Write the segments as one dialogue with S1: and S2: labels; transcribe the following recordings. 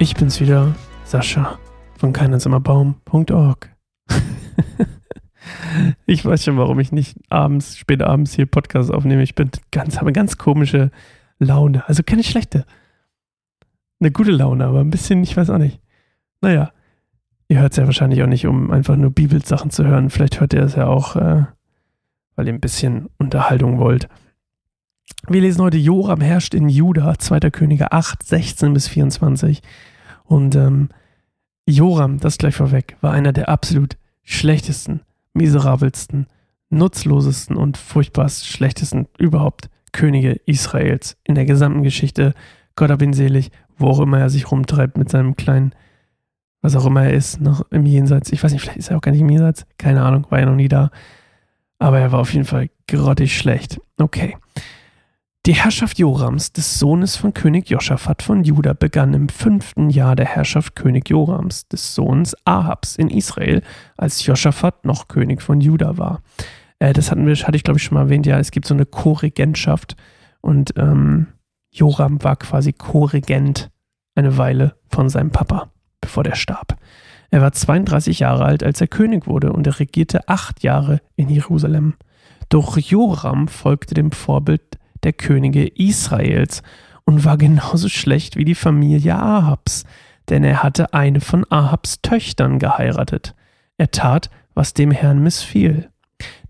S1: Ich bin's wieder, Sascha von keinenzimmerbaum.org. ich weiß schon, warum ich nicht abends, spät abends hier Podcasts aufnehme. Ich bin ganz, habe ganz komische Laune. Also keine schlechte. Eine gute Laune, aber ein bisschen, ich weiß auch nicht. Naja, ihr hört es ja wahrscheinlich auch nicht, um einfach nur Bibelsachen zu hören. Vielleicht hört ihr es ja auch, äh, weil ihr ein bisschen Unterhaltung wollt. Wir lesen heute Joram herrscht in Juda, 2. Könige 8, 16 bis 24. Und ähm, Joram, das gleich vorweg, war einer der absolut schlechtesten, miserabelsten, nutzlosesten und furchtbarst schlechtesten überhaupt Könige Israels in der gesamten Geschichte. Gott hab ihn selig, wo auch immer er sich rumtreibt mit seinem kleinen, was auch immer er ist, noch im Jenseits. Ich weiß nicht, vielleicht ist er auch gar nicht im Jenseits. Keine Ahnung, war ja noch nie da. Aber er war auf jeden Fall grottig schlecht. Okay. Die Herrschaft Jorams, des Sohnes von König Joschafat von Juda, begann im fünften Jahr der Herrschaft König Jorams, des Sohns Ahabs in Israel, als Joschafat noch König von Juda war. Äh, das hatten wir, hatte ich glaube ich schon mal erwähnt, ja, es gibt so eine Co-Regentschaft und ähm, Joram war quasi Co-Regent eine Weile von seinem Papa, bevor der starb. Er war 32 Jahre alt, als er König wurde und er regierte acht Jahre in Jerusalem. Doch Joram folgte dem Vorbild der Könige Israels und war genauso schlecht wie die Familie Ahabs, denn er hatte eine von Ahabs Töchtern geheiratet. Er tat, was dem Herrn missfiel.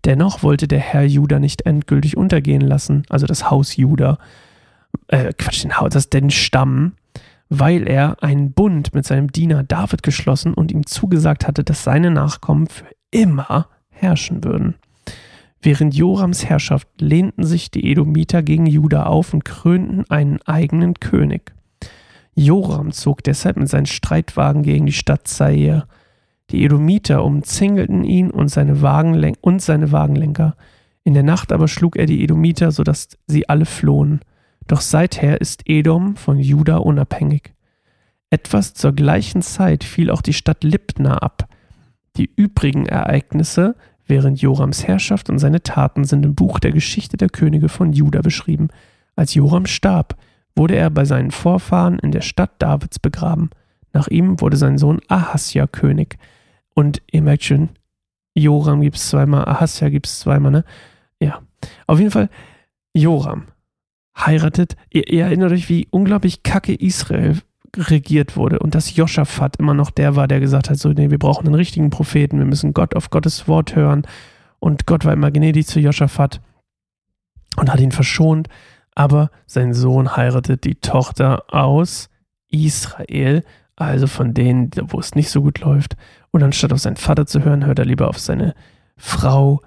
S1: Dennoch wollte der Herr Juda nicht endgültig untergehen lassen, also das Haus Juda, äh, Quatsch, den Haus, das den Stamm, weil er einen Bund mit seinem Diener David geschlossen und ihm zugesagt hatte, dass seine Nachkommen für immer herrschen würden. Während Jorams Herrschaft lehnten sich die Edomiter gegen Juda auf und krönten einen eigenen König. Joram zog deshalb mit seinen Streitwagen gegen die Stadt Zair. Die Edomiter umzingelten ihn und seine, Wagenlen und seine Wagenlenker. In der Nacht aber schlug er die Edomiter, sodass sie alle flohen. Doch seither ist Edom von Juda unabhängig. Etwas zur gleichen Zeit fiel auch die Stadt Libna ab. Die übrigen Ereignisse während Jorams Herrschaft und seine Taten sind im Buch der Geschichte der Könige von Juda beschrieben. Als Joram starb, wurde er bei seinen Vorfahren in der Stadt Davids begraben. Nach ihm wurde sein Sohn Ahasja König. Und ihr merkt schon, Joram gibt es zweimal, Ahasja gibt es zweimal, ne? Ja. Auf jeden Fall, Joram heiratet. Ihr, ihr erinnert euch, wie unglaublich kacke Israel regiert wurde und dass Joschafat immer noch der war, der gesagt hat, so, nee, wir brauchen einen richtigen Propheten, wir müssen Gott auf Gottes Wort hören und Gott war immer gnädig zu Joschafat und hat ihn verschont, aber sein Sohn heiratet die Tochter aus Israel, also von denen, wo es nicht so gut läuft und anstatt auf seinen Vater zu hören, hört er lieber auf seine Frau,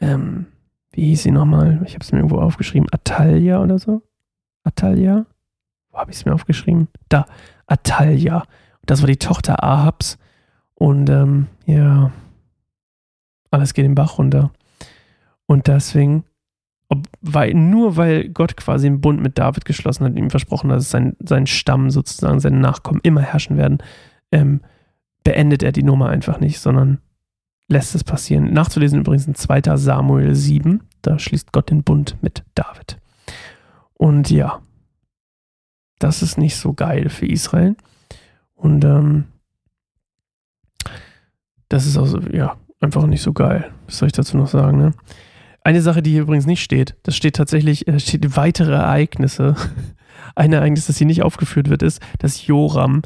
S1: ähm, wie hieß sie nochmal? Ich habe es mir irgendwo aufgeschrieben, Atalia oder so? Atalia? Wo habe ich es mir aufgeschrieben? Da, Atalia. Das war die Tochter Ahabs. Und ähm, ja, alles geht den Bach runter. Und deswegen, ob, weil, nur weil Gott quasi einen Bund mit David geschlossen hat ihm versprochen hat, dass sein, sein Stamm sozusagen, seine Nachkommen immer herrschen werden, ähm, beendet er die Nummer einfach nicht, sondern lässt es passieren. Nachzulesen übrigens in 2. Samuel 7, da schließt Gott den Bund mit David. Und ja, das ist nicht so geil für Israel. Und ähm, das ist also, ja, einfach nicht so geil. Was soll ich dazu noch sagen, ne? Eine Sache, die hier übrigens nicht steht, das steht tatsächlich, da steht weitere Ereignisse. Ein Ereignis, das hier nicht aufgeführt wird, ist, dass Joram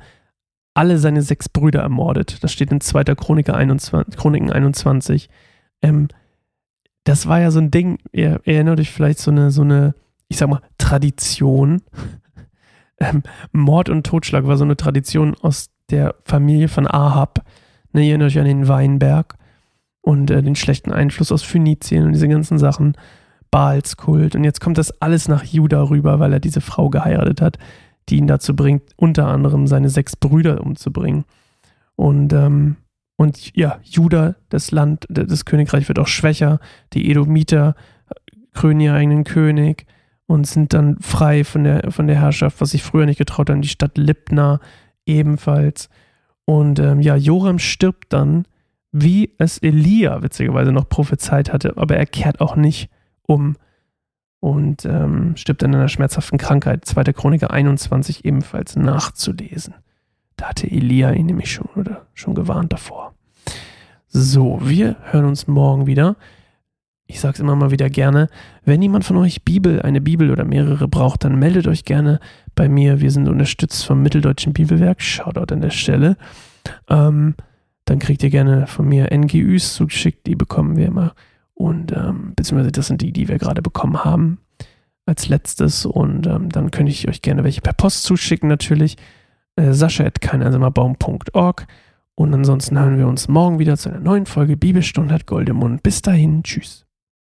S1: alle seine sechs Brüder ermordet. Das steht in 2. Chroniker 21, Chroniken 21. Ähm, das war ja so ein Ding, ihr erinnert euch vielleicht so eine, so eine, ich sag mal, Tradition, ähm, Mord und Totschlag war so eine Tradition aus der Familie von Ahab. Ne, ihr erinnert euch an den Weinberg und äh, den schlechten Einfluss aus Phönizien und diese ganzen Sachen. Baalskult. Und jetzt kommt das alles nach Juda rüber, weil er diese Frau geheiratet hat, die ihn dazu bringt, unter anderem seine sechs Brüder umzubringen. Und, ähm, und ja, Juda, das Land, das Königreich wird auch schwächer. Die Edomiter krönen ihren eigenen König und sind dann frei von der, von der Herrschaft, was sich früher nicht getraut haben. Die Stadt Libna ebenfalls. Und ähm, ja, Joram stirbt dann, wie es Elia witzigerweise noch prophezeit hatte, aber er kehrt auch nicht um und ähm, stirbt dann in einer schmerzhaften Krankheit. 2. Chroniker 21 ebenfalls nachzulesen. Da hatte Elia ihn nämlich schon oder schon gewarnt davor. So, wir hören uns morgen wieder. Ich sage es immer mal wieder gerne. Wenn jemand von euch Bibel, eine Bibel oder mehrere braucht, dann meldet euch gerne bei mir. Wir sind unterstützt vom Mitteldeutschen Bibelwerk. Shoutout an der Stelle. Ähm, dann kriegt ihr gerne von mir NGÜs zugeschickt. Die bekommen wir immer. Und ähm, beziehungsweise das sind die, die wir gerade bekommen haben als letztes. Und ähm, dann könnte ich euch gerne welche per Post zuschicken natürlich. Äh, Sascha.keineinsamerbaum.org Und ansonsten hören wir uns morgen wieder zu einer neuen Folge Bibelstunde hat Gold im Mund. Bis dahin, tschüss.